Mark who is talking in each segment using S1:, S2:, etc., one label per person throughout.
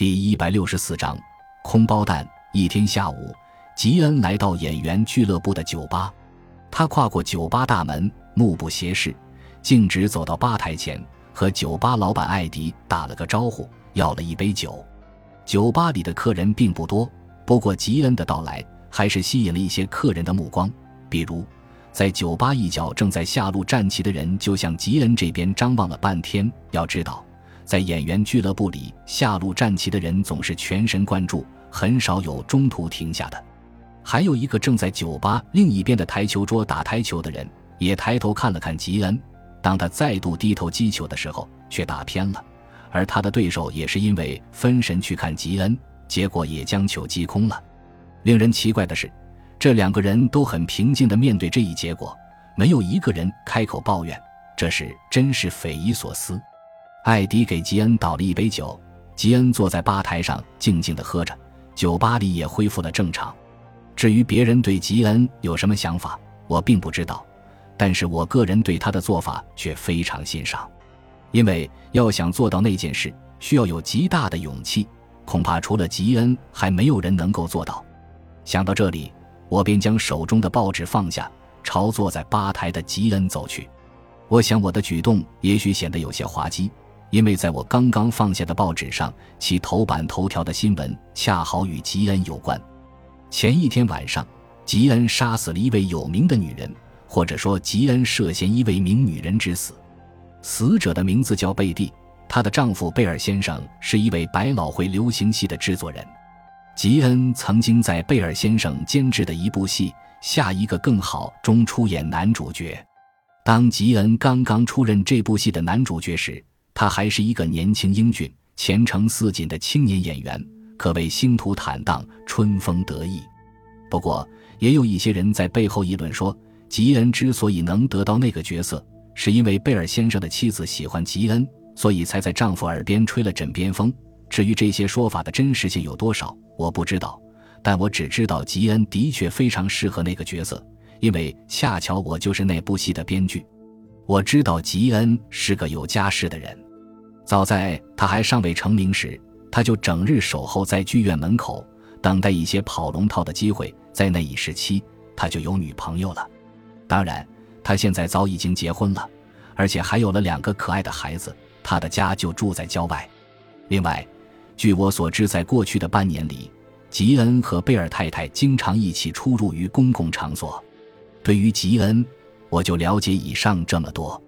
S1: 第一百六十四章空包弹。一天下午，吉恩来到演员俱乐部的酒吧。他跨过酒吧大门，目不斜视，径直走到吧台前，和酒吧老板艾迪打了个招呼，要了一杯酒。酒吧里的客人并不多，不过吉恩的到来还是吸引了一些客人的目光。比如，在酒吧一角正在下路站旗的人就向吉恩这边张望了半天。要知道，在演员俱乐部里，下路站旗的人总是全神贯注，很少有中途停下的。还有一个正在酒吧另一边的台球桌打台球的人，也抬头看了看吉恩。当他再度低头击球的时候，却打偏了。而他的对手也是因为分神去看吉恩，结果也将球击空了。令人奇怪的是，这两个人都很平静地面对这一结果，没有一个人开口抱怨。这事真是匪夷所思。艾迪给吉恩倒了一杯酒，吉恩坐在吧台上静静地喝着，酒吧里也恢复了正常。至于别人对吉恩有什么想法，我并不知道，但是我个人对他的做法却非常欣赏。因为要想做到那件事，需要有极大的勇气，恐怕除了吉恩，还没有人能够做到。想到这里，我便将手中的报纸放下，朝坐在吧台的吉恩走去。我想我的举动也许显得有些滑稽，因为在我刚刚放下的报纸上，其头版头条的新闻恰好与吉恩有关。前一天晚上，吉恩杀死了一位有名的女人，或者说吉恩涉嫌一位名女人之死。死者的名字叫贝蒂，她的丈夫贝尔先生是一位百老汇流行戏的制作人。吉恩曾经在贝尔先生监制的一部戏《下一个更好》中出演男主角。当吉恩刚刚出任这部戏的男主角时，他还是一个年轻英俊、前程似锦的青年演员，可谓星途坦荡、春风得意。不过，也有一些人在背后议论说，吉恩之所以能得到那个角色。是因为贝尔先生的妻子喜欢吉恩，所以才在丈夫耳边吹了枕边风。至于这些说法的真实性有多少，我不知道。但我只知道吉恩的确非常适合那个角色，因为恰巧我就是那部戏的编剧。我知道吉恩是个有家室的人，早在他还尚未成名时，他就整日守候在剧院门口，等待一些跑龙套的机会。在那一时期，他就有女朋友了。当然。他现在早已经结婚了，而且还有了两个可爱的孩子。他的家就住在郊外。另外，据我所知，在过去的半年里，吉恩和贝尔太太经常一起出入于公共场所。对于吉恩，我就了解以上这么多，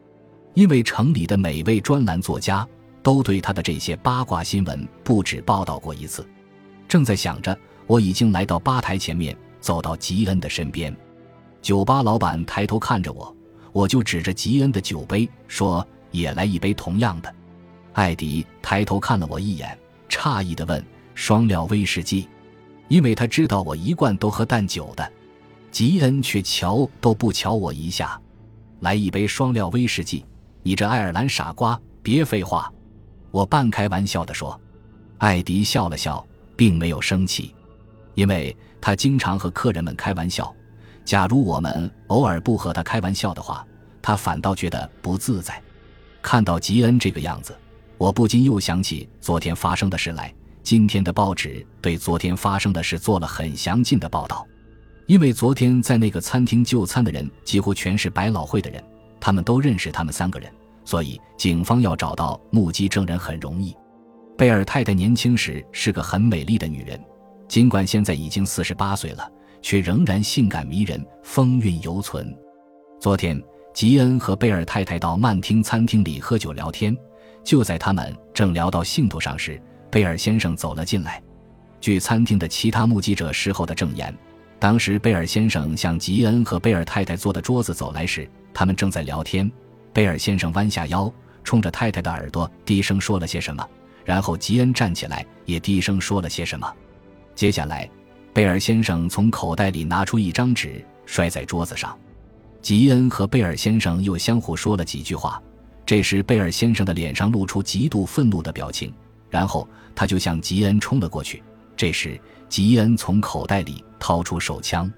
S1: 因为城里的每位专栏作家都对他的这些八卦新闻不止报道过一次。正在想着，我已经来到吧台前面，走到吉恩的身边。酒吧老板抬头看着我，我就指着吉恩的酒杯说：“也来一杯同样的。”艾迪抬头看了我一眼，诧异地问：“双料威士忌？”因为他知道我一贯都喝淡酒的。吉恩却瞧都不瞧我一下，来一杯双料威士忌。你这爱尔兰傻瓜，别废话！我半开玩笑地说。艾迪笑了笑，并没有生气，因为他经常和客人们开玩笑。假如我们偶尔不和他开玩笑的话，他反倒觉得不自在。看到吉恩这个样子，我不禁又想起昨天发生的事来。今天的报纸对昨天发生的事做了很详尽的报道，因为昨天在那个餐厅就餐的人几乎全是百老汇的人，他们都认识他们三个人，所以警方要找到目击证人很容易。贝尔太太年轻时是个很美丽的女人，尽管现在已经四十八岁了。却仍然性感迷人，风韵犹存。昨天，吉恩和贝尔太太到曼厅餐厅里喝酒聊天。就在他们正聊到兴头上时，贝尔先生走了进来。据餐厅的其他目击者事后的证言，当时贝尔先生向吉恩和贝尔太太坐的桌子走来时，他们正在聊天。贝尔先生弯下腰，冲着太太的耳朵低声说了些什么，然后吉恩站起来，也低声说了些什么。接下来。贝尔先生从口袋里拿出一张纸，摔在桌子上。吉恩和贝尔先生又相互说了几句话。这时，贝尔先生的脸上露出极度愤怒的表情，然后他就向吉恩冲了过去。这时，吉恩从口袋里掏出手枪。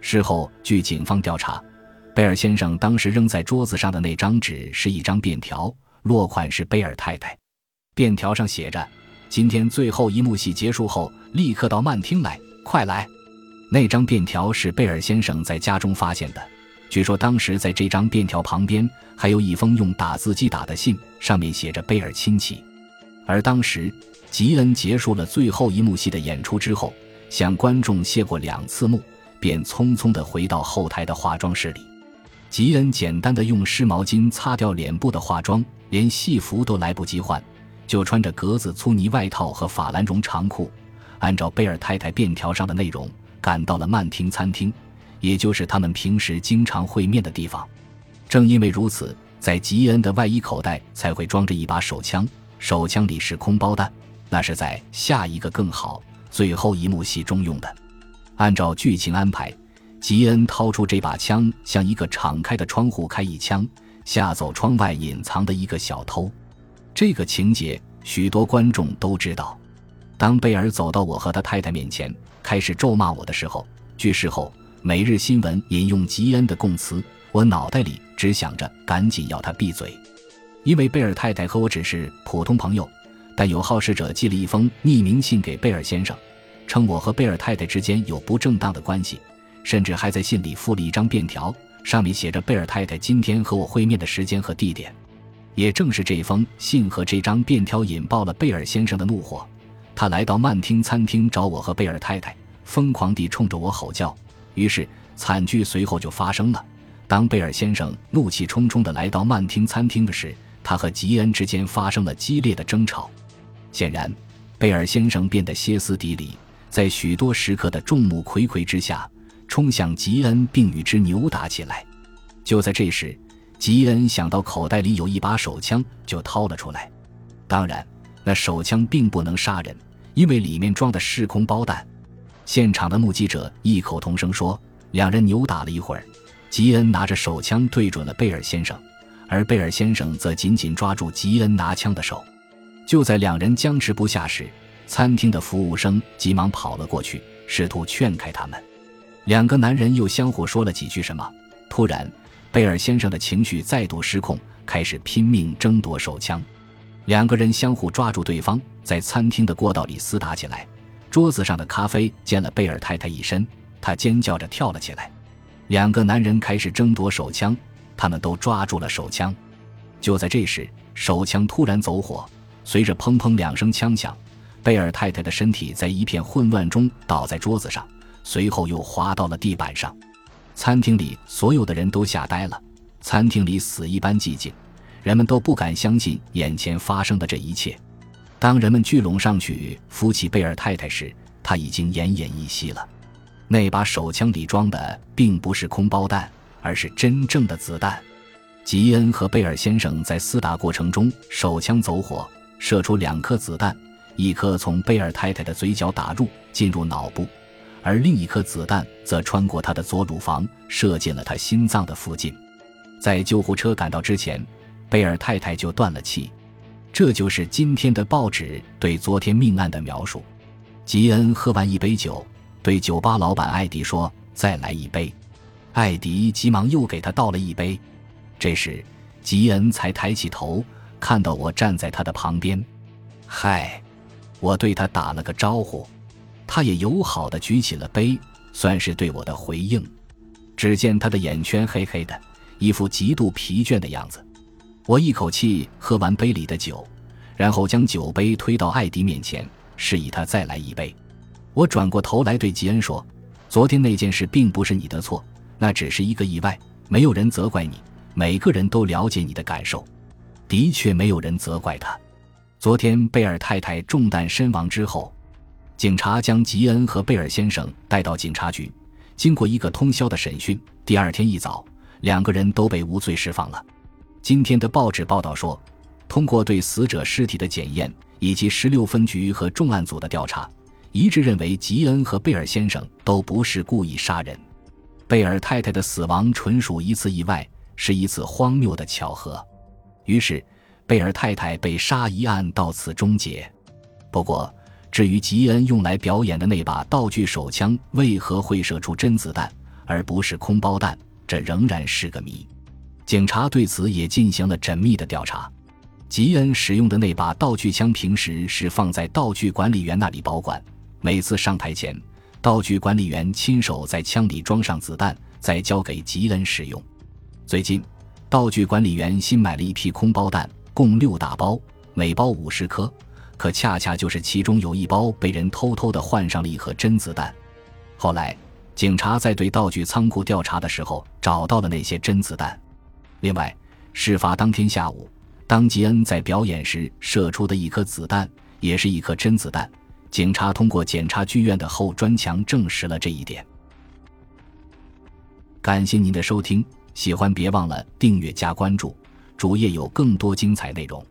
S1: 事后，据警方调查，贝尔先生当时扔在桌子上的那张纸是一张便条，落款是贝尔太太。便条上写着：“今天最后一幕戏结束后，立刻到曼厅来，快来！那张便条是贝尔先生在家中发现的。据说当时在这张便条旁边还有一封用打字机打的信，上面写着“贝尔亲戚”。而当时吉恩结束了最后一幕戏的演出之后，向观众谢过两次幕，便匆匆地回到后台的化妆室里。吉恩简单的用湿毛巾擦掉脸部的化妆，连戏服都来不及换，就穿着格子粗呢外套和法兰绒长裤，按照贝尔太太便条上的内容，赶到了曼厅餐厅。也就是他们平时经常会面的地方。正因为如此，在吉恩的外衣口袋才会装着一把手枪，手枪里是空包弹，那是在下一个更好、最后一幕戏中用的。按照剧情安排，吉恩掏出这把枪，向一个敞开的窗户开一枪，吓走窗外隐藏的一个小偷。这个情节许多观众都知道。当贝尔走到我和他太太面前，开始咒骂我的时候，据事后。每日新闻引用吉恩的供词，我脑袋里只想着赶紧要他闭嘴，因为贝尔太太和我只是普通朋友。但有好事者寄了一封匿名信给贝尔先生，称我和贝尔太太之间有不正当的关系，甚至还在信里附了一张便条，上面写着贝尔太太今天和我会面的时间和地点。也正是这封信和这张便条引爆了贝尔先生的怒火，他来到曼厅餐厅找我和贝尔太太，疯狂地冲着我吼叫。于是惨剧随后就发生了。当贝尔先生怒气冲冲地来到曼厅餐厅的时，他和吉恩之间发生了激烈的争吵。显然，贝尔先生变得歇斯底里，在许多食客的众目睽睽之下，冲向吉恩并与之扭打起来。就在这时，吉恩想到口袋里有一把手枪，就掏了出来。当然，那手枪并不能杀人，因为里面装的是空包弹。现场的目击者异口同声说：“两人扭打了一会儿，吉恩拿着手枪对准了贝尔先生，而贝尔先生则紧紧抓住吉恩拿枪的手。就在两人僵持不下时，餐厅的服务生急忙跑了过去，试图劝开他们。两个男人又相互说了几句什么。突然，贝尔先生的情绪再度失控，开始拼命争夺手枪。两个人相互抓住对方，在餐厅的过道里厮打起来。”桌子上的咖啡溅了贝尔太太一身，她尖叫着跳了起来。两个男人开始争夺手枪，他们都抓住了手枪。就在这时，手枪突然走火，随着砰砰两声枪响，贝尔太太的身体在一片混乱中倒在桌子上，随后又滑到了地板上。餐厅里所有的人都吓呆了，餐厅里死一般寂静，人们都不敢相信眼前发生的这一切。当人们聚拢上去扶起贝尔太太时，她已经奄奄一息了。那把手枪里装的并不是空包弹，而是真正的子弹。吉恩和贝尔先生在厮打过程中，手枪走火，射出两颗子弹，一颗从贝尔太太的嘴角打入，进入脑部，而另一颗子弹则穿过他的左乳房，射进了他心脏的附近。在救护车赶到之前，贝尔太太就断了气。这就是今天的报纸对昨天命案的描述。吉恩喝完一杯酒，对酒吧老板艾迪说：“再来一杯。”艾迪急忙又给他倒了一杯。这时，吉恩才抬起头，看到我站在他的旁边。嗨，我对他打了个招呼，他也友好的举起了杯，算是对我的回应。只见他的眼圈黑黑的，一副极度疲倦的样子。我一口气喝完杯里的酒，然后将酒杯推到艾迪面前，示意他再来一杯。我转过头来对吉恩说：“昨天那件事并不是你的错，那只是一个意外，没有人责怪你。每个人都了解你的感受，的确没有人责怪他。昨天贝尔太太中弹身亡之后，警察将吉恩和贝尔先生带到警察局，经过一个通宵的审讯，第二天一早，两个人都被无罪释放了。”今天的报纸报道说，通过对死者尸体的检验以及十六分局和重案组的调查，一致认为吉恩和贝尔先生都不是故意杀人，贝尔太太的死亡纯属一次意外，是一次荒谬的巧合。于是，贝尔太太被杀一案到此终结。不过，至于吉恩用来表演的那把道具手枪为何会射出真子弹而不是空包弹，这仍然是个谜。警察对此也进行了缜密的调查。吉恩使用的那把道具枪平时是放在道具管理员那里保管，每次上台前，道具管理员亲手在枪里装上子弹，再交给吉恩使用。最近，道具管理员新买了一批空包弹，共六大包，每包五十颗，可恰恰就是其中有一包被人偷偷的换上了一盒真子弹。后来，警察在对道具仓库调查的时候，找到了那些真子弹。另外，事发当天下午。当吉恩在表演时射出的一颗子弹，也是一颗真子弹。警察通过检察剧院的后砖墙证实了这一点。感谢您的收听，喜欢别忘了订阅加关注，主页有更多精彩内容。